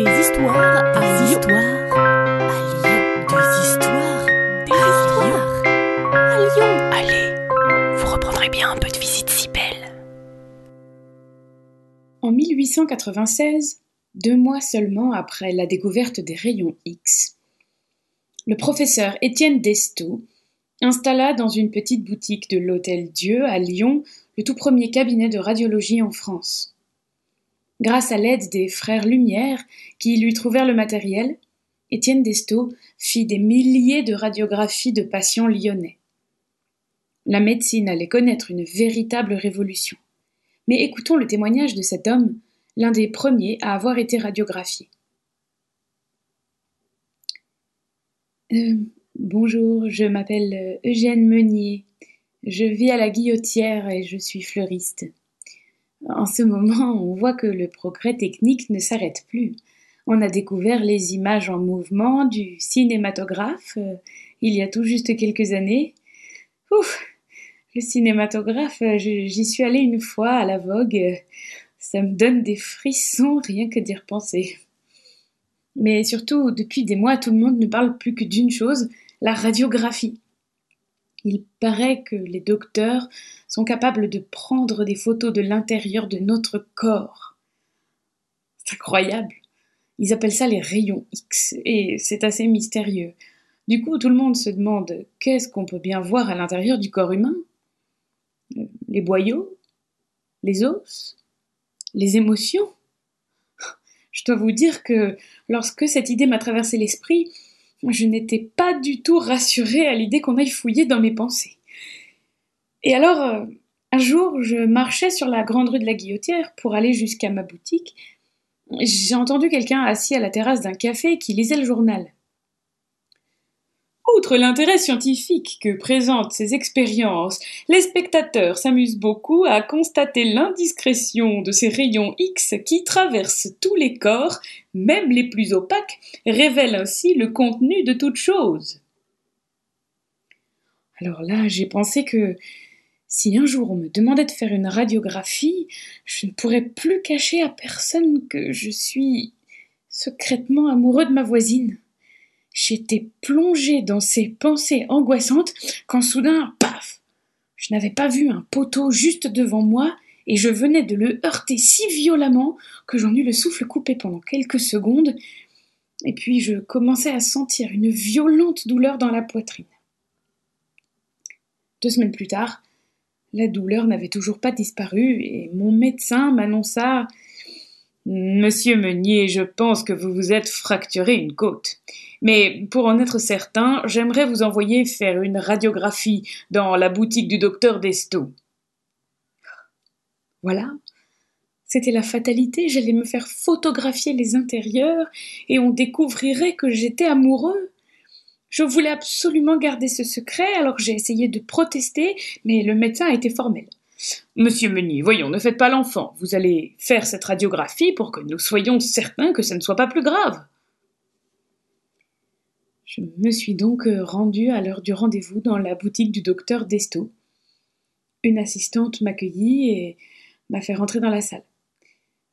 Des histoires à histoires à Lyon. Des histoires, des histoires à Lyon. Allez, vous reprendrez bien un peu de visite si belle. En 1896, deux mois seulement après la découverte des rayons X, le professeur Étienne Desto installa dans une petite boutique de l'Hôtel Dieu à Lyon le tout premier cabinet de radiologie en France. Grâce à l'aide des frères Lumière, qui lui trouvèrent le matériel, Étienne Desto fit des milliers de radiographies de patients lyonnais. La médecine allait connaître une véritable révolution. Mais écoutons le témoignage de cet homme, l'un des premiers à avoir été radiographié. Euh, bonjour, je m'appelle euh, Eugène Meunier. Je vis à la Guillotière et je suis fleuriste. En ce moment, on voit que le progrès technique ne s'arrête plus. On a découvert les images en mouvement du cinématographe euh, il y a tout juste quelques années. Ouf, le cinématographe, euh, j'y suis allée une fois à la Vogue. Ça me donne des frissons rien que d'y repenser. Mais surtout, depuis des mois, tout le monde ne parle plus que d'une chose, la radiographie. Il paraît que les docteurs sont capables de prendre des photos de l'intérieur de notre corps. C'est incroyable. Ils appellent ça les rayons X, et c'est assez mystérieux. Du coup, tout le monde se demande qu'est-ce qu'on peut bien voir à l'intérieur du corps humain? Les boyaux? Les os? Les émotions? Je dois vous dire que lorsque cette idée m'a traversé l'esprit, je n'étais pas du tout rassurée à l'idée qu'on aille fouiller dans mes pensées. Et alors, euh, un jour, je marchais sur la grande rue de la Guillotière pour aller jusqu'à ma boutique. J'ai entendu quelqu'un assis à la terrasse d'un café qui lisait le journal. Outre l'intérêt scientifique que présentent ces expériences, les spectateurs s'amusent beaucoup à constater l'indiscrétion de ces rayons X qui traversent tous les corps, même les plus opaques, révèlent ainsi le contenu de toute chose. Alors là, j'ai pensé que si un jour on me demandait de faire une radiographie, je ne pourrais plus cacher à personne que je suis secrètement amoureux de ma voisine. J'étais plongée dans ces pensées angoissantes quand soudain, paf Je n'avais pas vu un poteau juste devant moi et je venais de le heurter si violemment que j'en eus le souffle coupé pendant quelques secondes, et puis je commençais à sentir une violente douleur dans la poitrine. Deux semaines plus tard, la douleur n'avait toujours pas disparu et mon médecin m'annonça Monsieur Meunier, je pense que vous vous êtes fracturé une côte. Mais pour en être certain, j'aimerais vous envoyer faire une radiographie dans la boutique du docteur Desto. Voilà. C'était la fatalité, j'allais me faire photographier les intérieurs et on découvrirait que j'étais amoureux. Je voulais absolument garder ce secret, alors j'ai essayé de protester, mais le médecin a été formel. Monsieur Meunier, voyons, ne faites pas l'enfant. Vous allez faire cette radiographie pour que nous soyons certains que ce ne soit pas plus grave. Je me suis donc euh, rendue à l'heure du rendez-vous dans la boutique du docteur Desto. Une assistante m'accueillit et m'a fait rentrer dans la salle.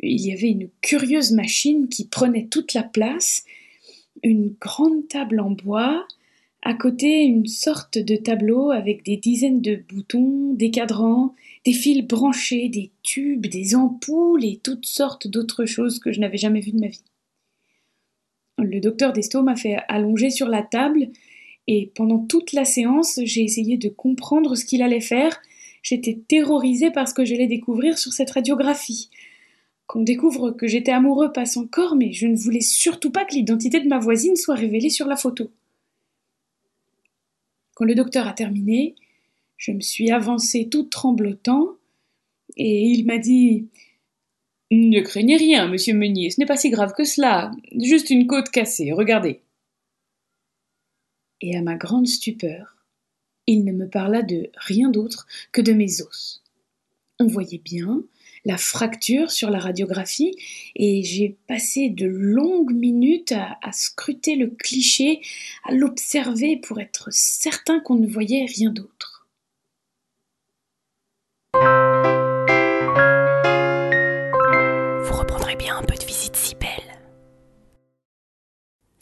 Il y avait une curieuse machine qui prenait toute la place, une grande table en bois, à côté une sorte de tableau avec des dizaines de boutons, des cadrans, des fils branchés, des tubes, des ampoules et toutes sortes d'autres choses que je n'avais jamais vues de ma vie. Le docteur Desto m'a fait allonger sur la table et pendant toute la séance, j'ai essayé de comprendre ce qu'il allait faire. J'étais terrorisée par ce que j'allais découvrir sur cette radiographie. Qu'on découvre que j'étais amoureux passe encore, mais je ne voulais surtout pas que l'identité de ma voisine soit révélée sur la photo. Quand le docteur a terminé, je me suis avancée tout tremblotant, et il m'a dit Ne craignez rien, monsieur Meunier, ce n'est pas si grave que cela, juste une côte cassée, regardez. Et à ma grande stupeur, il ne me parla de rien d'autre que de mes os. On voyait bien la fracture sur la radiographie et j'ai passé de longues minutes à, scruter le cliché, à l'observer pour être certain qu'on ne voyait rien d'autre.